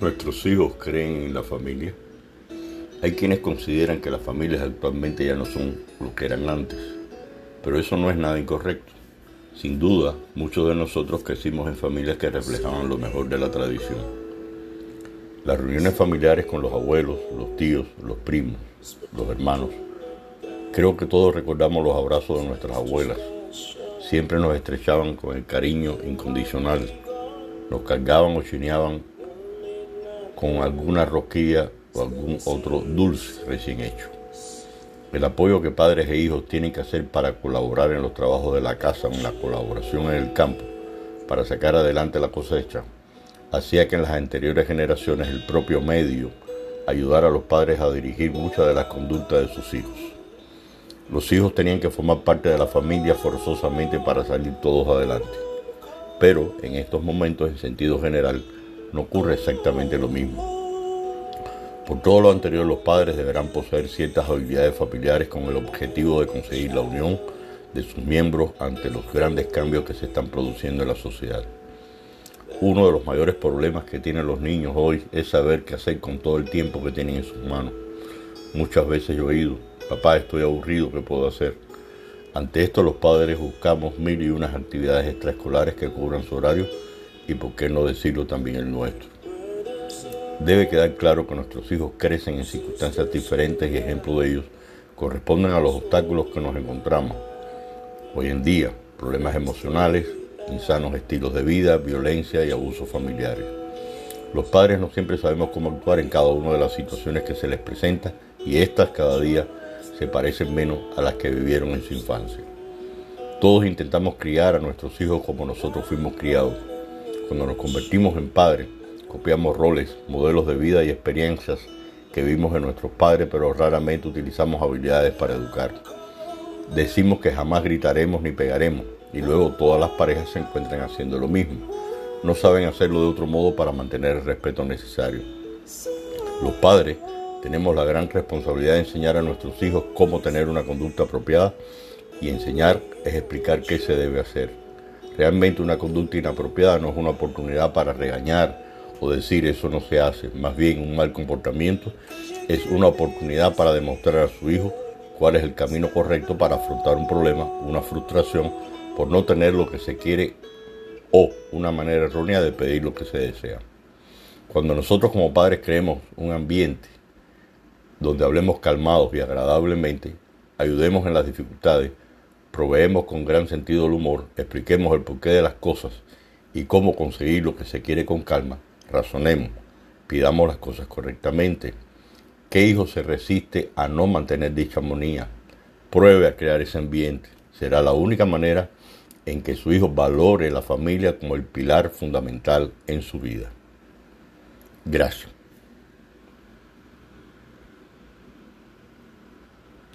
Nuestros hijos creen en la familia. Hay quienes consideran que las familias actualmente ya no son lo que eran antes, pero eso no es nada incorrecto. Sin duda, muchos de nosotros crecimos en familias que reflejaban lo mejor de la tradición. Las reuniones familiares con los abuelos, los tíos, los primos, los hermanos. Creo que todos recordamos los abrazos de nuestras abuelas. Siempre nos estrechaban con el cariño incondicional. Nos cargaban o chineaban con alguna rosquilla o algún otro dulce recién hecho. El apoyo que padres e hijos tienen que hacer para colaborar en los trabajos de la casa, en la colaboración en el campo, para sacar adelante la cosecha, hacía que en las anteriores generaciones el propio medio ayudara a los padres a dirigir muchas de las conductas de sus hijos. Los hijos tenían que formar parte de la familia forzosamente para salir todos adelante. Pero en estos momentos, en sentido general, no ocurre exactamente lo mismo. Por todo lo anterior, los padres deberán poseer ciertas habilidades familiares con el objetivo de conseguir la unión de sus miembros ante los grandes cambios que se están produciendo en la sociedad. Uno de los mayores problemas que tienen los niños hoy es saber qué hacer con todo el tiempo que tienen en sus manos. Muchas veces yo he oído, papá, estoy aburrido, ¿qué puedo hacer? Ante esto los padres buscamos mil y unas actividades extraescolares que cubran su horario y por qué no decirlo también el nuestro. Debe quedar claro que nuestros hijos crecen en circunstancias diferentes y ejemplos de ellos corresponden a los obstáculos que nos encontramos. Hoy en día, problemas emocionales, insanos estilos de vida, violencia y abusos familiares. Los padres no siempre sabemos cómo actuar en cada una de las situaciones que se les presenta y estas cada día se parecen menos a las que vivieron en su infancia. Todos intentamos criar a nuestros hijos como nosotros fuimos criados cuando nos convertimos en padres, copiamos roles, modelos de vida y experiencias que vimos en nuestros padres, pero raramente utilizamos habilidades para educar. Decimos que jamás gritaremos ni pegaremos, y luego todas las parejas se encuentran haciendo lo mismo. No saben hacerlo de otro modo para mantener el respeto necesario. Los padres tenemos la gran responsabilidad de enseñar a nuestros hijos cómo tener una conducta apropiada y enseñar es explicar qué se debe hacer. Realmente una conducta inapropiada no es una oportunidad para regañar o decir eso no se hace. Más bien un mal comportamiento es una oportunidad para demostrar a su hijo cuál es el camino correcto para afrontar un problema, una frustración por no tener lo que se quiere o una manera errónea de pedir lo que se desea. Cuando nosotros como padres creemos un ambiente donde hablemos calmados y agradablemente, ayudemos en las dificultades, proveemos con gran sentido del humor, expliquemos el porqué de las cosas y cómo conseguir lo que se quiere con calma, razonemos, pidamos las cosas correctamente. ¿Qué hijo se resiste a no mantener dicha armonía? Pruebe a crear ese ambiente. Será la única manera en que su hijo valore la familia como el pilar fundamental en su vida. Gracias.